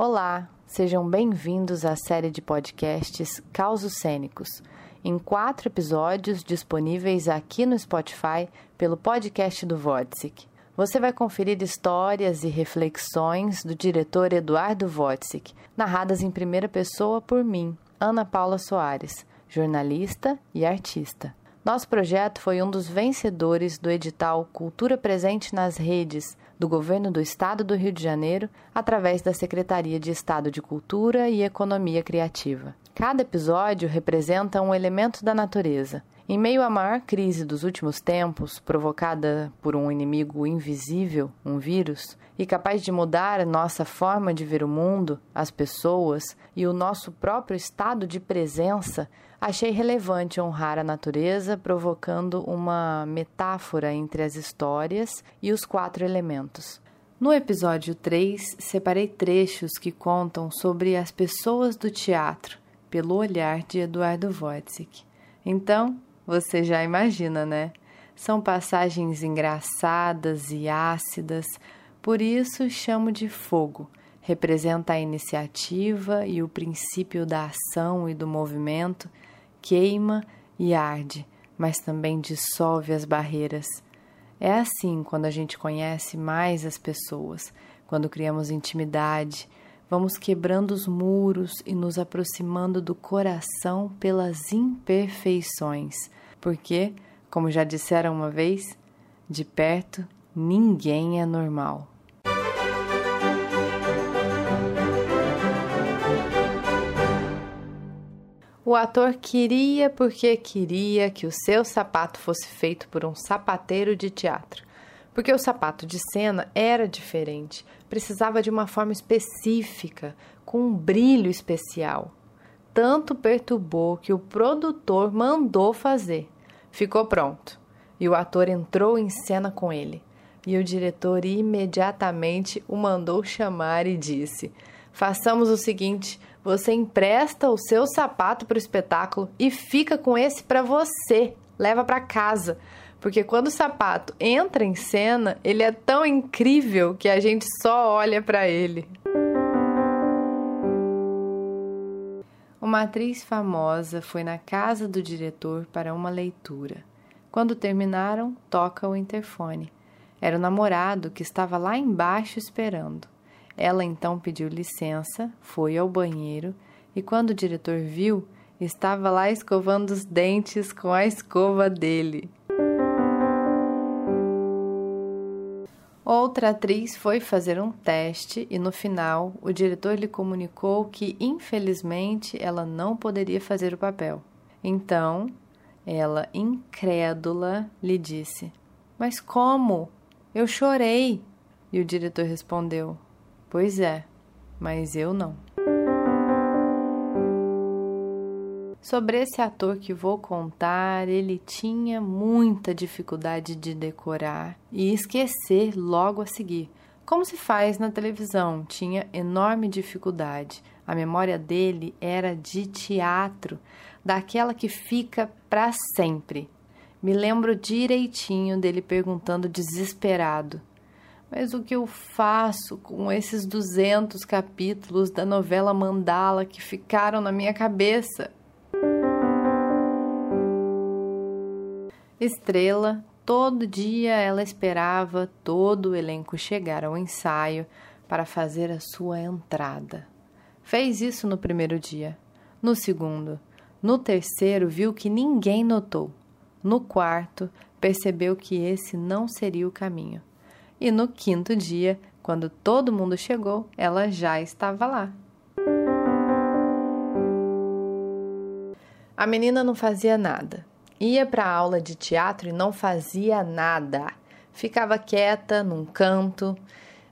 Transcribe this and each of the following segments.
Olá, sejam bem-vindos à série de podcasts Causos Cênicos, em quatro episódios disponíveis aqui no Spotify pelo podcast do Vodsic. Você vai conferir histórias e reflexões do diretor Eduardo Vodsic, narradas em primeira pessoa por mim, Ana Paula Soares, jornalista e artista. Nosso projeto foi um dos vencedores do edital Cultura Presente nas Redes do Governo do Estado do Rio de Janeiro, através da Secretaria de Estado de Cultura e Economia Criativa. Cada episódio representa um elemento da natureza. Em meio à maior crise dos últimos tempos, provocada por um inimigo invisível, um vírus, e capaz de mudar nossa forma de ver o mundo, as pessoas e o nosso próprio estado de presença, achei relevante honrar a natureza, provocando uma metáfora entre as histórias e os quatro elementos. No episódio 3, separei trechos que contam sobre as pessoas do teatro, pelo olhar de Eduardo Wojcik. Então, você já imagina, né? São passagens engraçadas e ácidas, por isso chamo de fogo. Representa a iniciativa e o princípio da ação e do movimento, queima e arde, mas também dissolve as barreiras. É assim quando a gente conhece mais as pessoas, quando criamos intimidade, vamos quebrando os muros e nos aproximando do coração pelas imperfeições, porque, como já disseram uma vez, de perto ninguém é normal. O ator queria porque queria que o seu sapato fosse feito por um sapateiro de teatro. Porque o sapato de cena era diferente, precisava de uma forma específica, com um brilho especial. Tanto perturbou que o produtor mandou fazer. Ficou pronto. E o ator entrou em cena com ele. E o diretor imediatamente o mandou chamar e disse: Façamos o seguinte: você empresta o seu sapato para o espetáculo e fica com esse para você. Leva para casa. Porque quando o sapato entra em cena, ele é tão incrível que a gente só olha para ele. Uma atriz famosa foi na casa do diretor para uma leitura. Quando terminaram, toca o interfone. Era o namorado que estava lá embaixo esperando. Ela então pediu licença, foi ao banheiro e, quando o diretor viu, estava lá escovando os dentes com a escova dele. Outra atriz foi fazer um teste e no final o diretor lhe comunicou que infelizmente ela não poderia fazer o papel. Então, ela, incrédula, lhe disse: Mas como? Eu chorei. E o diretor respondeu: Pois é, mas eu não. Sobre esse ator que vou contar, ele tinha muita dificuldade de decorar e esquecer logo a seguir. Como se faz na televisão, tinha enorme dificuldade. A memória dele era de teatro, daquela que fica para sempre. Me lembro direitinho dele perguntando desesperado: mas o que eu faço com esses 200 capítulos da novela Mandala que ficaram na minha cabeça? Estrela, todo dia ela esperava todo o elenco chegar ao ensaio para fazer a sua entrada. Fez isso no primeiro dia. No segundo, no terceiro, viu que ninguém notou. No quarto, percebeu que esse não seria o caminho e no quinto dia, quando todo mundo chegou, ela já estava lá. A menina não fazia nada. Ia para a aula de teatro e não fazia nada. Ficava quieta num canto.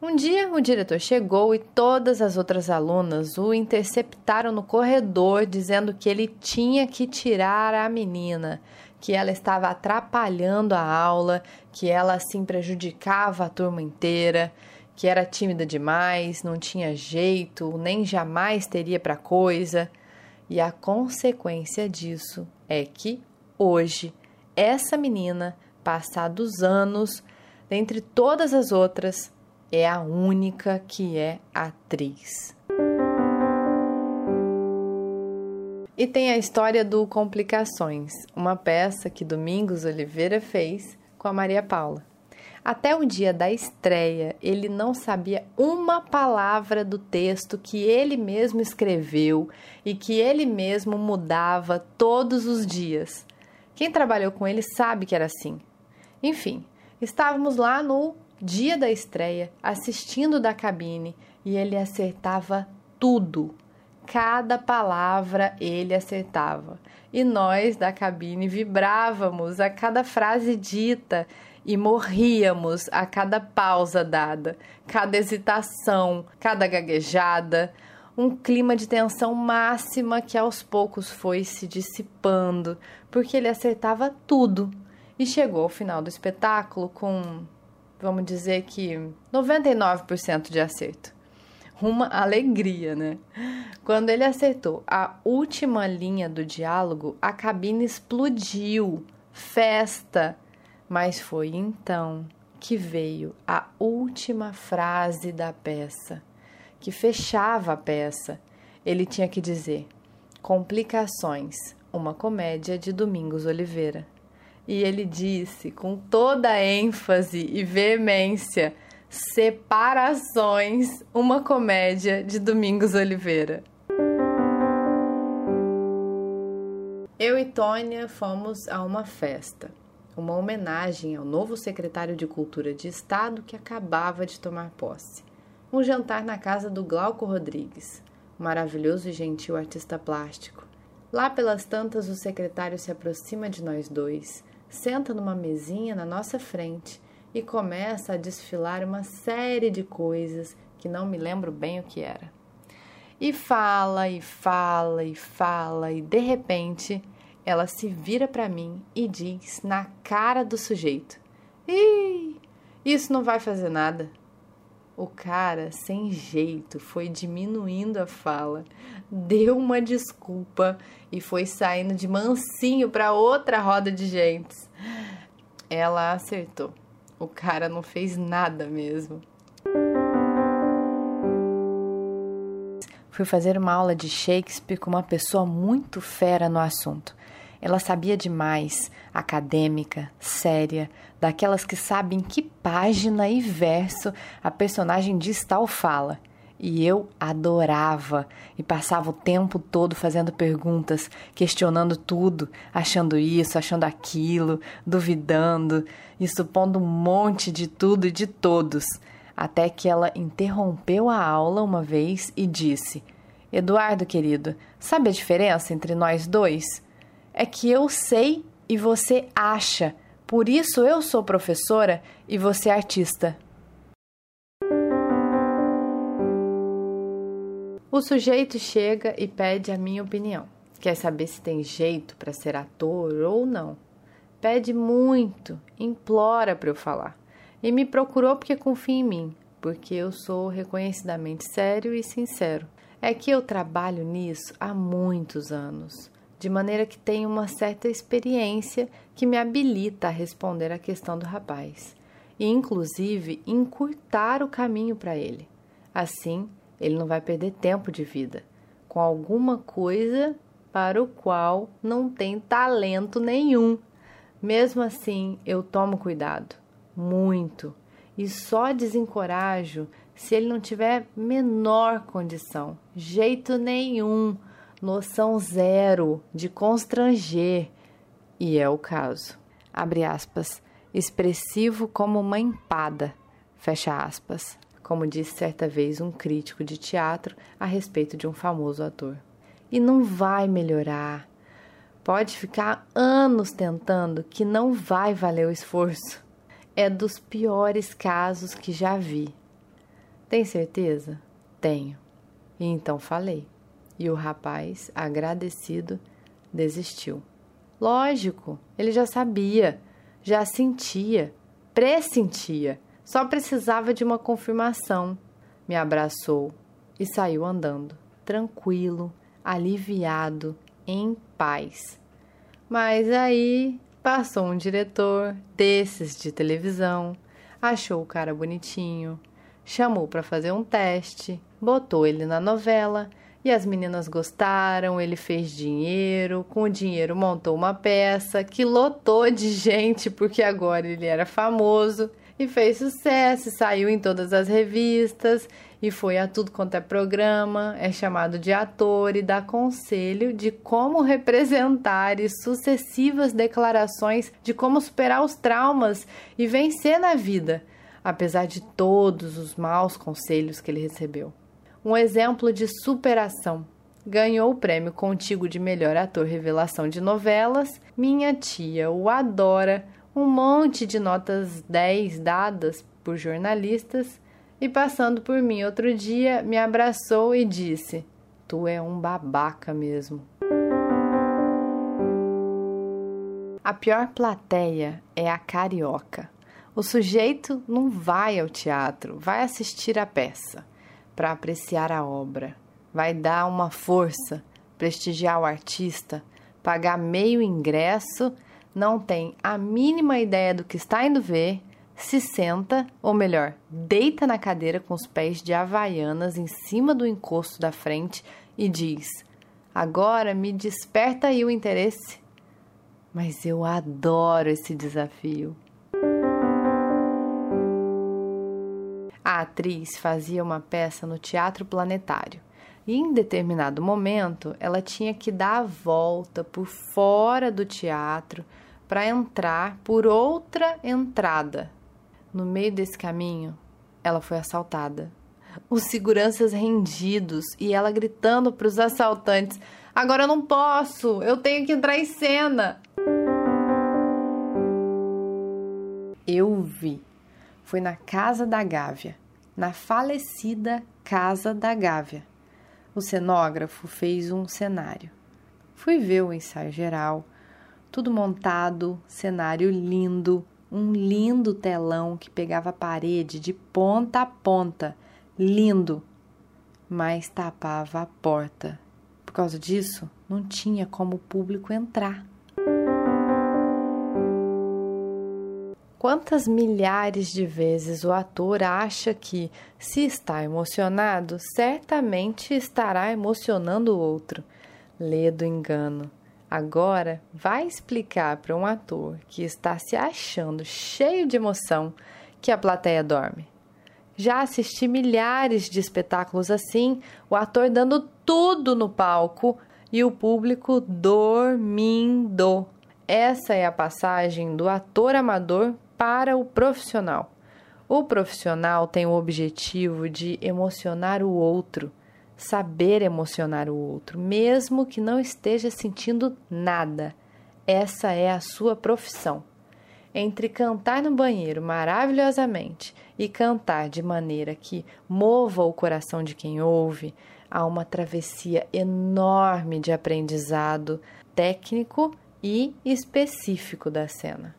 Um dia o diretor chegou e todas as outras alunas o interceptaram no corredor dizendo que ele tinha que tirar a menina, que ela estava atrapalhando a aula, que ela assim prejudicava a turma inteira, que era tímida demais, não tinha jeito, nem jamais teria para coisa. E a consequência disso é que hoje essa menina, passados anos, dentre todas as outras, é a única que é atriz. E tem a história do Complicações, uma peça que Domingos Oliveira fez com a Maria Paula. Até o dia da estreia, ele não sabia uma palavra do texto que ele mesmo escreveu e que ele mesmo mudava todos os dias. Quem trabalhou com ele sabe que era assim. Enfim, estávamos lá no dia da estreia, assistindo da cabine, e ele acertava tudo cada palavra ele acertava. E nós da cabine vibrávamos a cada frase dita e morríamos a cada pausa dada, cada hesitação, cada gaguejada, um clima de tensão máxima que aos poucos foi se dissipando, porque ele acertava tudo. E chegou ao final do espetáculo com, vamos dizer que 99% de acerto uma alegria, né? Quando ele acertou a última linha do diálogo, a cabine explodiu. Festa! Mas foi então que veio a última frase da peça, que fechava a peça. Ele tinha que dizer: Complicações, uma comédia de Domingos Oliveira. E ele disse com toda ênfase e veemência: Separações, uma comédia de Domingos Oliveira. Eu e Tônia fomos a uma festa, uma homenagem ao novo secretário de Cultura de Estado que acabava de tomar posse. Um jantar na casa do Glauco Rodrigues, maravilhoso e gentil artista plástico. Lá pelas tantas, o secretário se aproxima de nós dois, senta numa mesinha na nossa frente e começa a desfilar uma série de coisas que não me lembro bem o que era. E fala, e fala, e fala, e de repente ela se vira para mim e diz na cara do sujeito: Ih, isso não vai fazer nada. O cara, sem jeito, foi diminuindo a fala, deu uma desculpa e foi saindo de mansinho para outra roda de gentes. Ela acertou. O cara não fez nada mesmo. Fui fazer uma aula de Shakespeare com uma pessoa muito fera no assunto. Ela sabia demais, acadêmica, séria, daquelas que sabem que página e verso a personagem diz tal fala. E eu adorava e passava o tempo todo fazendo perguntas, questionando tudo, achando isso, achando aquilo, duvidando e supondo um monte de tudo e de todos, até que ela interrompeu a aula uma vez e disse: Eduardo, querido, sabe a diferença entre nós dois? É que eu sei e você acha, por isso eu sou professora e você artista. O sujeito chega e pede a minha opinião. Quer saber se tem jeito para ser ator ou não. Pede muito, implora para eu falar. E me procurou porque confia em mim, porque eu sou reconhecidamente sério e sincero. É que eu trabalho nisso há muitos anos, de maneira que tenho uma certa experiência que me habilita a responder a questão do rapaz e, inclusive, encurtar o caminho para ele. Assim, ele não vai perder tempo de vida com alguma coisa para o qual não tem talento nenhum. Mesmo assim, eu tomo cuidado, muito, e só desencorajo se ele não tiver menor condição, jeito nenhum, noção zero de constranger. E é o caso. Abre aspas. Expressivo como uma empada. Fecha aspas como disse certa vez um crítico de teatro a respeito de um famoso ator. E não vai melhorar. Pode ficar anos tentando que não vai valer o esforço. É dos piores casos que já vi. Tem certeza? Tenho. E então falei. E o rapaz, agradecido, desistiu. Lógico, ele já sabia, já sentia, pressentia só precisava de uma confirmação. Me abraçou e saiu andando, tranquilo, aliviado, em paz. Mas aí passou um diretor desses de televisão, achou o cara bonitinho, chamou para fazer um teste, botou ele na novela E as meninas gostaram, ele fez dinheiro, com o dinheiro montou uma peça que lotou de gente porque agora ele era famoso e fez sucesso, saiu em todas as revistas e foi a tudo quanto é programa, é chamado de ator e dá conselho de como representar e sucessivas declarações de como superar os traumas e vencer na vida, apesar de todos os maus conselhos que ele recebeu um exemplo de superação. Ganhou o prêmio Contigo de Melhor Ator Revelação de Novelas. Minha tia o adora. Um monte de notas 10 dadas por jornalistas. E passando por mim outro dia, me abraçou e disse: Tu é um babaca mesmo. A pior plateia é a carioca. O sujeito não vai ao teatro, vai assistir a peça para apreciar a obra. Vai dar uma força, prestigiar o artista, pagar meio ingresso, não tem a mínima ideia do que está indo ver, se senta, ou melhor, deita na cadeira com os pés de havaianas em cima do encosto da frente e diz: Agora me desperta aí o interesse. Mas eu adoro esse desafio. A atriz fazia uma peça no Teatro Planetário e, em determinado momento, ela tinha que dar a volta por fora do teatro para entrar por outra entrada. No meio desse caminho, ela foi assaltada. Os seguranças rendidos e ela gritando para os assaltantes: Agora eu não posso, eu tenho que entrar em cena. Eu vi foi na Casa da Gávea, na falecida Casa da Gávea. O cenógrafo fez um cenário. Fui ver o ensaio geral, tudo montado, cenário lindo, um lindo telão que pegava a parede de ponta a ponta, lindo, mas tapava a porta. Por causa disso, não tinha como o público entrar. Quantas milhares de vezes o ator acha que, se está emocionado, certamente estará emocionando o outro? Lê do engano. Agora, vai explicar para um ator que está se achando cheio de emoção que a plateia dorme. Já assisti milhares de espetáculos assim, o ator dando tudo no palco e o público dormindo. Essa é a passagem do ator amador para o profissional. O profissional tem o objetivo de emocionar o outro, saber emocionar o outro, mesmo que não esteja sentindo nada. Essa é a sua profissão. Entre cantar no banheiro maravilhosamente e cantar de maneira que mova o coração de quem ouve, há uma travessia enorme de aprendizado técnico e específico da cena.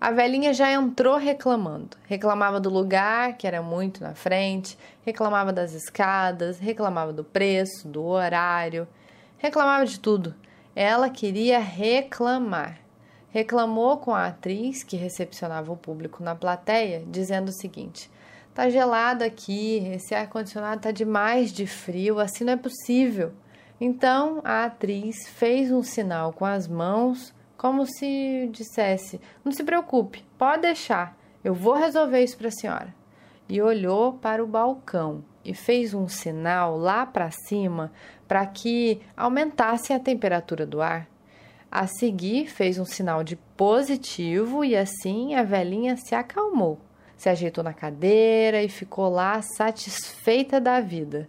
A velhinha já entrou reclamando. Reclamava do lugar, que era muito na frente, reclamava das escadas, reclamava do preço, do horário, reclamava de tudo. Ela queria reclamar. Reclamou com a atriz que recepcionava o público na plateia, dizendo o seguinte: Tá gelado aqui, esse ar-condicionado tá demais de frio, assim não é possível. Então a atriz fez um sinal com as mãos como se dissesse: Não se preocupe, pode deixar, eu vou resolver isso para a senhora. E olhou para o balcão e fez um sinal lá para cima para que aumentasse a temperatura do ar. A seguir, fez um sinal de positivo e assim a velhinha se acalmou. Se ajeitou na cadeira e ficou lá satisfeita da vida.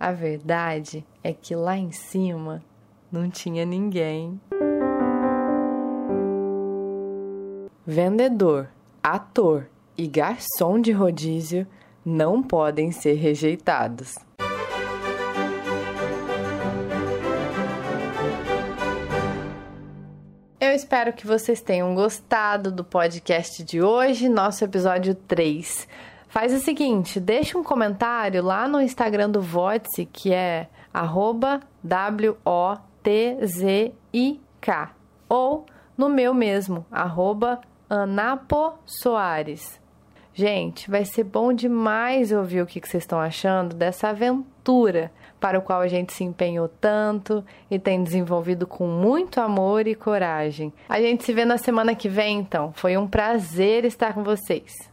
A verdade é que lá em cima não tinha ninguém. Vendedor, ator e garçom de rodízio não podem ser rejeitados. Eu espero que vocês tenham gostado do podcast de hoje, nosso episódio 3. Faz o seguinte, deixa um comentário lá no Instagram do Votse, que é W-O-T-Z-I-K, ou no meu mesmo, arroba Anapo Soares. Gente, vai ser bom demais ouvir o que vocês estão achando dessa aventura para o qual a gente se empenhou tanto e tem desenvolvido com muito amor e coragem. A gente se vê na semana que vem, então. Foi um prazer estar com vocês.